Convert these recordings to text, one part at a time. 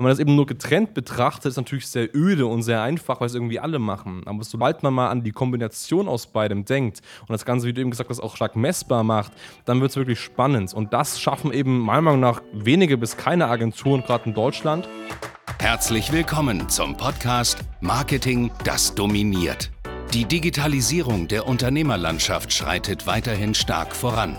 Wenn man das eben nur getrennt betrachtet, ist es natürlich sehr öde und sehr einfach, weil es irgendwie alle machen. Aber sobald man mal an die Kombination aus beidem denkt und das Ganze, wie du eben gesagt hast, auch stark messbar macht, dann wird es wirklich spannend. Und das schaffen eben meiner Meinung nach wenige bis keine Agenturen, gerade in Deutschland. Herzlich willkommen zum Podcast Marketing, das dominiert. Die Digitalisierung der Unternehmerlandschaft schreitet weiterhin stark voran.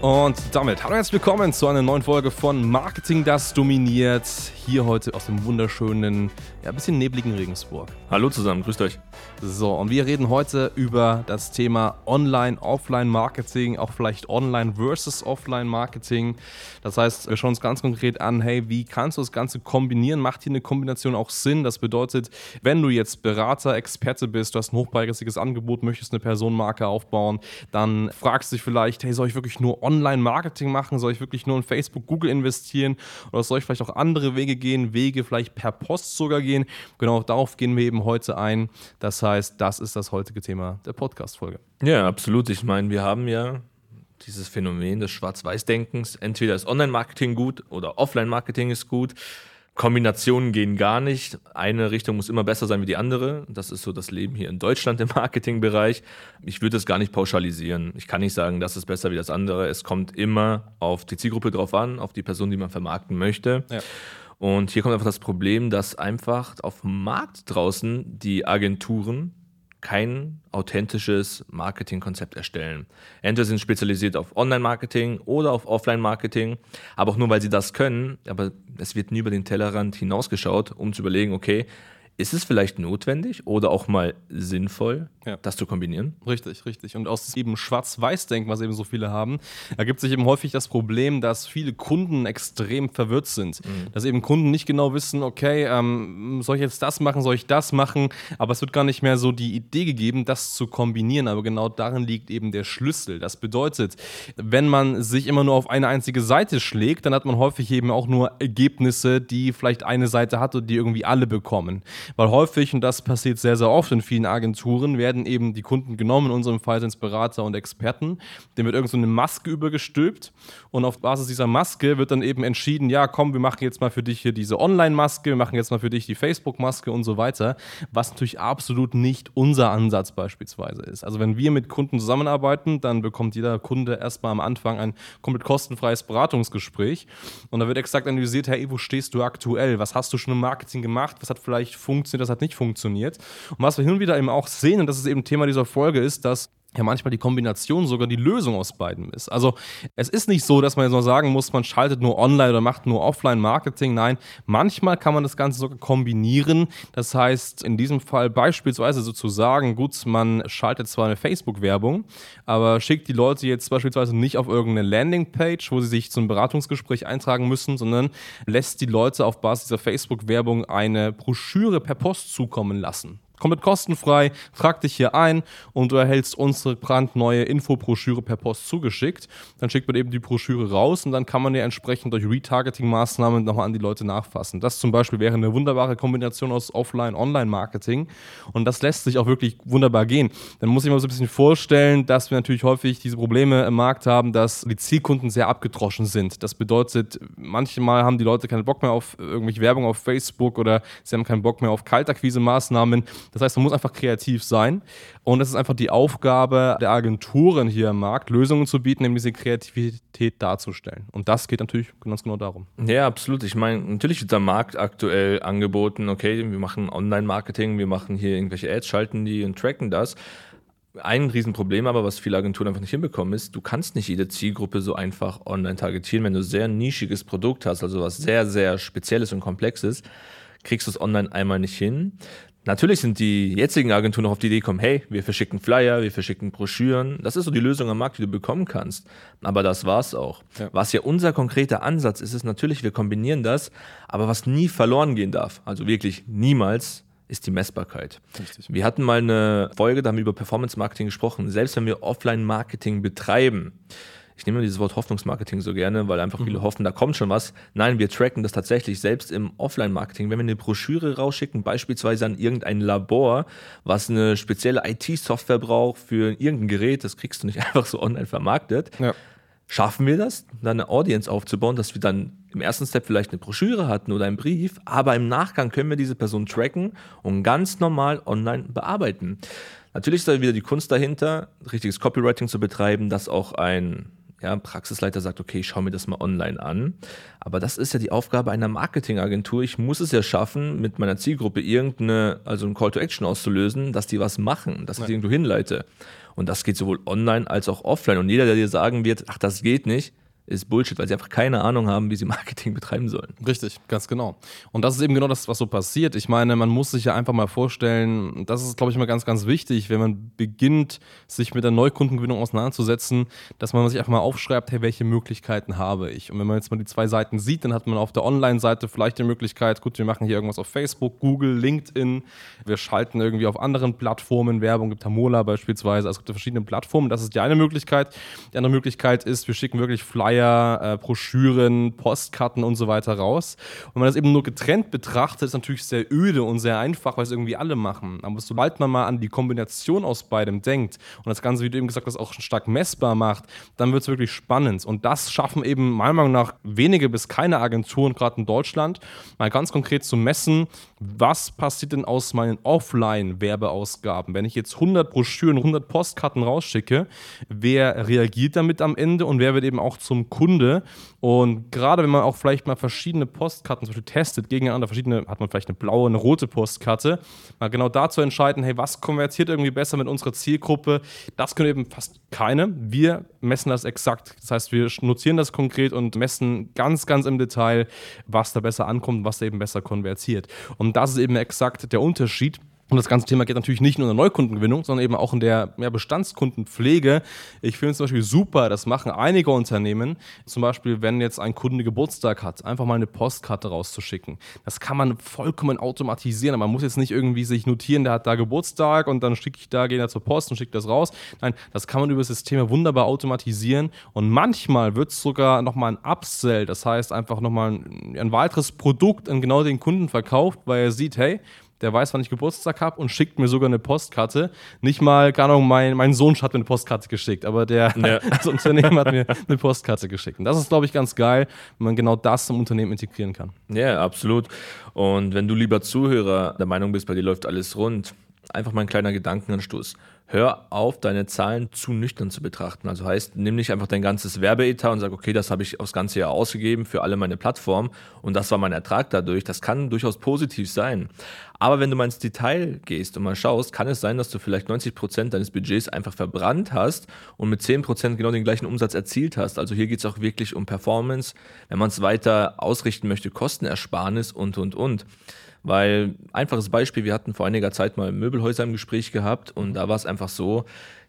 Und damit hallo herzlich willkommen zu einer neuen Folge von Marketing, das dominiert. Hier heute aus dem wunderschönen, ja, bisschen nebligen Regensburg. Hallo zusammen, grüßt euch. So, und wir reden heute über das Thema Online-Offline-Marketing, auch vielleicht Online versus Offline-Marketing. Das heißt, wir schauen uns ganz konkret an, hey, wie kannst du das Ganze kombinieren? Macht hier eine Kombination auch Sinn? Das bedeutet, wenn du jetzt Berater, Experte bist, du hast ein hochpreisiges Angebot, möchtest eine Personenmarke aufbauen, dann fragst du dich vielleicht, hey, soll ich wirklich nur Online-Marketing machen? Soll ich wirklich nur in Facebook, Google investieren? Oder soll ich vielleicht auch andere Wege gehen, Wege vielleicht per Post sogar gehen? Genau darauf gehen wir eben heute ein. Das heißt, das ist das heutige Thema der Podcast-Folge. Ja, absolut. Ich meine, wir haben ja dieses Phänomen des Schwarz-Weiß-Denkens. Entweder ist Online-Marketing gut oder Offline-Marketing ist gut. Kombinationen gehen gar nicht. Eine Richtung muss immer besser sein wie die andere. Das ist so das Leben hier in Deutschland im Marketingbereich. Ich würde es gar nicht pauschalisieren. Ich kann nicht sagen, das ist besser wie das andere. Es kommt immer auf die Zielgruppe drauf an, auf die Person, die man vermarkten möchte. Ja. Und hier kommt einfach das Problem, dass einfach auf dem Markt draußen die Agenturen kein authentisches Marketingkonzept erstellen. Entweder sind spezialisiert auf Online-Marketing oder auf Offline-Marketing, aber auch nur, weil sie das können, aber es wird nie über den Tellerrand hinausgeschaut, um zu überlegen, okay, ist es vielleicht notwendig oder auch mal sinnvoll, ja. das zu kombinieren? Richtig, richtig. Und aus diesem Schwarz-Weiß-Denken, was eben so viele haben, ergibt sich eben häufig das Problem, dass viele Kunden extrem verwirrt sind. Mhm. Dass eben Kunden nicht genau wissen, okay, ähm, soll ich jetzt das machen, soll ich das machen? Aber es wird gar nicht mehr so die Idee gegeben, das zu kombinieren. Aber genau darin liegt eben der Schlüssel. Das bedeutet, wenn man sich immer nur auf eine einzige Seite schlägt, dann hat man häufig eben auch nur Ergebnisse, die vielleicht eine Seite hat und die irgendwie alle bekommen. Weil häufig, und das passiert sehr, sehr oft in vielen Agenturen, werden eben die Kunden genommen, in unserem Fall sind es Berater und Experten, dem wird irgend so eine Maske übergestülpt und auf Basis dieser Maske wird dann eben entschieden, ja komm, wir machen jetzt mal für dich hier diese Online-Maske, wir machen jetzt mal für dich die Facebook-Maske und so weiter, was natürlich absolut nicht unser Ansatz beispielsweise ist. Also wenn wir mit Kunden zusammenarbeiten, dann bekommt jeder Kunde erstmal am Anfang ein komplett kostenfreies Beratungsgespräch und da wird exakt analysiert, hey, wo stehst du aktuell? Was hast du schon im Marketing gemacht? Was hat vielleicht funktioniert? das hat nicht funktioniert. Und was wir hin und wieder eben auch sehen, und das ist eben Thema dieser Folge, ist, dass ja manchmal die Kombination sogar die Lösung aus beiden ist. Also es ist nicht so, dass man jetzt nur sagen muss, man schaltet nur online oder macht nur Offline-Marketing. Nein, manchmal kann man das Ganze sogar kombinieren. Das heißt, in diesem Fall beispielsweise sozusagen, gut, man schaltet zwar eine Facebook-Werbung, aber schickt die Leute jetzt beispielsweise nicht auf irgendeine Landingpage, wo sie sich zum Beratungsgespräch eintragen müssen, sondern lässt die Leute auf Basis dieser Facebook-Werbung eine Broschüre per Post zukommen lassen komplett kostenfrei. Trag dich hier ein und du erhältst unsere brandneue Infobroschüre per Post zugeschickt. Dann schickt man eben die Broschüre raus und dann kann man ja entsprechend durch Retargeting-Maßnahmen nochmal an die Leute nachfassen. Das zum Beispiel wäre eine wunderbare Kombination aus Offline-Online-Marketing und das lässt sich auch wirklich wunderbar gehen. Dann muss ich mir so ein bisschen vorstellen, dass wir natürlich häufig diese Probleme im Markt haben, dass die Zielkunden sehr abgedroschen sind. Das bedeutet, manchmal haben die Leute keinen Bock mehr auf irgendwelche Werbung auf Facebook oder sie haben keinen Bock mehr auf Kaltakquise-Maßnahmen das heißt, man muss einfach kreativ sein. Und es ist einfach die Aufgabe der Agenturen hier im Markt, Lösungen zu bieten, nämlich diese Kreativität darzustellen. Und das geht natürlich ganz genau darum. Ja, absolut. Ich meine, natürlich wird der Markt aktuell angeboten, okay, wir machen Online-Marketing, wir machen hier irgendwelche Ads, schalten die und tracken das. Ein Riesenproblem aber, was viele Agenturen einfach nicht hinbekommen, ist, du kannst nicht jede Zielgruppe so einfach online targetieren. Wenn du sehr nischiges Produkt hast, also was sehr, sehr Spezielles und Komplexes, kriegst du es online einmal nicht hin. Natürlich sind die jetzigen Agenturen noch auf die Idee gekommen, hey, wir verschicken Flyer, wir verschicken Broschüren. Das ist so die Lösung am Markt, die du bekommen kannst. Aber das war's auch. Ja. Was ja unser konkreter Ansatz ist, ist natürlich, wir kombinieren das, aber was nie verloren gehen darf, also wirklich niemals, ist die Messbarkeit. Richtig. Wir hatten mal eine Folge, da haben wir über Performance Marketing gesprochen. Selbst wenn wir Offline-Marketing betreiben, ich nehme dieses Wort Hoffnungsmarketing so gerne, weil einfach viele mhm. hoffen, da kommt schon was. Nein, wir tracken das tatsächlich selbst im Offline-Marketing. Wenn wir eine Broschüre rausschicken, beispielsweise an irgendein Labor, was eine spezielle IT-Software braucht für irgendein Gerät, das kriegst du nicht einfach so online vermarktet. Ja. Schaffen wir das, dann eine Audience aufzubauen, dass wir dann im ersten Step vielleicht eine Broschüre hatten oder einen Brief, aber im Nachgang können wir diese Person tracken und ganz normal online bearbeiten. Natürlich ist da wieder die Kunst dahinter, richtiges Copywriting zu betreiben, dass auch ein ja, Praxisleiter sagt, okay, ich schaue mir das mal online an. Aber das ist ja die Aufgabe einer Marketingagentur. Ich muss es ja schaffen, mit meiner Zielgruppe irgendeine, also ein Call to Action auszulösen, dass die was machen, dass ich die irgendwo hinleite. Und das geht sowohl online als auch offline. Und jeder, der dir sagen wird, ach, das geht nicht, ist Bullshit, weil sie einfach keine Ahnung haben, wie sie Marketing betreiben sollen. Richtig, ganz genau. Und das ist eben genau das, was so passiert. Ich meine, man muss sich ja einfach mal vorstellen, das ist, glaube ich, mal ganz, ganz wichtig, wenn man beginnt, sich mit der Neukundengewinnung auseinanderzusetzen, dass man sich einfach mal aufschreibt, hey, welche Möglichkeiten habe ich? Und wenn man jetzt mal die zwei Seiten sieht, dann hat man auf der Online-Seite vielleicht die Möglichkeit, gut, wir machen hier irgendwas auf Facebook, Google, LinkedIn, wir schalten irgendwie auf anderen Plattformen Werbung, gibt Tamola beispielsweise, also es gibt verschiedene Plattformen, das ist die eine Möglichkeit. Die andere Möglichkeit ist, wir schicken wirklich Flyer Flyer, äh, Broschüren, Postkarten und so weiter raus. Und wenn man das eben nur getrennt betrachtet, ist natürlich sehr öde und sehr einfach, weil es irgendwie alle machen. Aber sobald man mal an die Kombination aus beidem denkt und das Ganze, wie du eben gesagt hast, auch stark messbar macht, dann wird es wirklich spannend. Und das schaffen eben meiner Meinung nach wenige bis keine Agenturen, gerade in Deutschland, mal ganz konkret zu messen, was passiert denn aus meinen Offline-Werbeausgaben? Wenn ich jetzt 100 Broschüren, 100 Postkarten rausschicke, wer reagiert damit am Ende und wer wird eben auch zum Kunde. Und gerade wenn man auch vielleicht mal verschiedene Postkarten zum Beispiel testet, gegeneinander, verschiedene, hat man vielleicht eine blaue, eine rote Postkarte, mal genau dazu entscheiden, hey, was konvertiert irgendwie besser mit unserer Zielgruppe? Das können eben fast keine. Wir messen das exakt. Das heißt, wir notieren das konkret und messen ganz, ganz im Detail, was da besser ankommt, was da eben besser konvertiert. Und das ist eben exakt der Unterschied und das ganze Thema geht natürlich nicht nur in der Neukundengewinnung, sondern eben auch in der ja, Bestandskundenpflege. Ich finde es zum Beispiel super, das machen einige Unternehmen. Zum Beispiel, wenn jetzt ein Kunde Geburtstag hat, einfach mal eine Postkarte rauszuschicken. Das kann man vollkommen automatisieren. Man muss jetzt nicht irgendwie sich notieren, der hat da Geburtstag und dann schicke ich da, gehe da zur Post und schicke das raus. Nein, das kann man über das System wunderbar automatisieren. Und manchmal wird es sogar nochmal ein Upsell, das heißt einfach nochmal ein, ein weiteres Produkt an genau den Kunden verkauft, weil er sieht, hey, der weiß, wann ich Geburtstag habe und schickt mir sogar eine Postkarte. Nicht mal, keine Ahnung, mein, mein Sohn hat mir eine Postkarte geschickt, aber der ja. das Unternehmen hat mir eine Postkarte geschickt. Und das ist, glaube ich, ganz geil, wenn man genau das im Unternehmen integrieren kann. Ja, absolut. Und wenn du lieber Zuhörer der Meinung bist, bei dir läuft alles rund, einfach mal ein kleiner Gedankenanstoß hör auf, deine Zahlen zu nüchtern zu betrachten. Also heißt, nimm nicht einfach dein ganzes Werbeetat und sag, okay, das habe ich aufs ganze Jahr ausgegeben für alle meine Plattformen und das war mein Ertrag dadurch. Das kann durchaus positiv sein. Aber wenn du mal ins Detail gehst und mal schaust, kann es sein, dass du vielleicht 90 Prozent deines Budgets einfach verbrannt hast und mit 10 Prozent genau den gleichen Umsatz erzielt hast. Also hier geht es auch wirklich um Performance, wenn man es weiter ausrichten möchte, Kostenersparnis und, und, und. Weil, einfaches Beispiel, wir hatten vor einiger Zeit mal Möbelhäuser im Gespräch gehabt und da war es einfach so,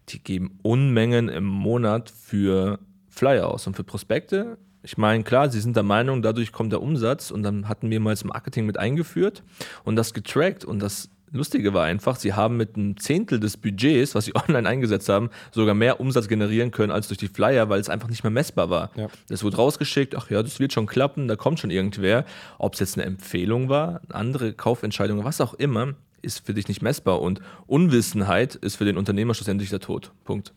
die geben Unmengen im Monat für Flyer aus und für Prospekte. Ich meine, klar, sie sind der Meinung, dadurch kommt der Umsatz und dann hatten wir mal das Marketing mit eingeführt und das getrackt und das Lustige war einfach, sie haben mit einem Zehntel des Budgets, was sie online eingesetzt haben, sogar mehr Umsatz generieren können als durch die Flyer, weil es einfach nicht mehr messbar war. Ja. Das wurde rausgeschickt, ach ja, das wird schon klappen, da kommt schon irgendwer. Ob es jetzt eine Empfehlung war, eine andere Kaufentscheidung, was auch immer, ist für dich nicht messbar. Und Unwissenheit ist für den Unternehmer schlussendlich der Tod. Punkt.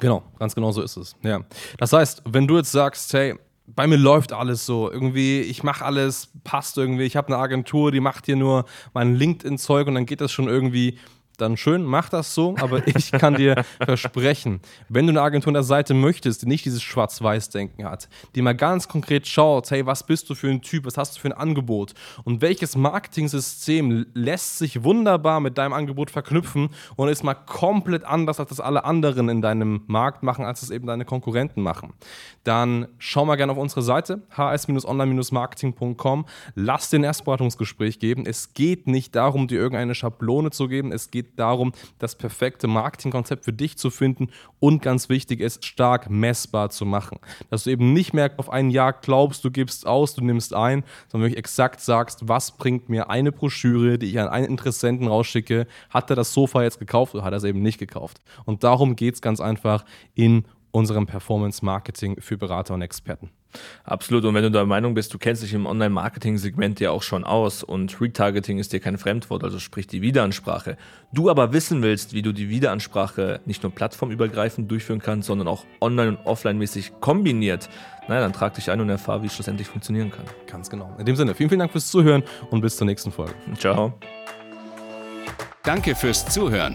Genau, ganz genau so ist es. Ja. Das heißt, wenn du jetzt sagst, hey, bei mir läuft alles so. Irgendwie, ich mache alles, passt irgendwie. Ich habe eine Agentur, die macht hier nur mein LinkedIn-Zeug und dann geht das schon irgendwie dann schön, mach das so, aber ich kann dir versprechen, wenn du eine Agentur an der Seite möchtest, die nicht dieses Schwarz-Weiß-Denken hat, die mal ganz konkret schaut, hey, was bist du für ein Typ, was hast du für ein Angebot und welches Marketing-System lässt sich wunderbar mit deinem Angebot verknüpfen und ist mal komplett anders, als das alle anderen in deinem Markt machen, als es eben deine Konkurrenten machen, dann schau mal gerne auf unsere Seite hs-online-marketing.com, lass den Erstberatungsgespräch geben. Es geht nicht darum, dir irgendeine Schablone zu geben, es geht darum, das perfekte Marketingkonzept für dich zu finden und ganz wichtig ist, stark messbar zu machen. Dass du eben nicht mehr auf ein Jahr glaubst, du gibst aus, du nimmst ein, sondern wirklich exakt sagst, was bringt mir eine Broschüre, die ich an einen Interessenten rausschicke, hat er das Sofa jetzt gekauft oder hat er es eben nicht gekauft? Und darum geht es ganz einfach in unserem Performance Marketing für Berater und Experten. Absolut. Und wenn du der Meinung bist, du kennst dich im Online-Marketing-Segment ja auch schon aus und Retargeting ist dir kein Fremdwort, also sprich die Wiederansprache. Du aber wissen willst, wie du die Wiederansprache nicht nur plattformübergreifend durchführen kannst, sondern auch online- und offline-mäßig kombiniert, na, dann trag dich ein und erfahr, wie es schlussendlich funktionieren kann. Ganz genau. In dem Sinne, vielen, vielen Dank fürs Zuhören und bis zur nächsten Folge. Ciao. Danke fürs Zuhören.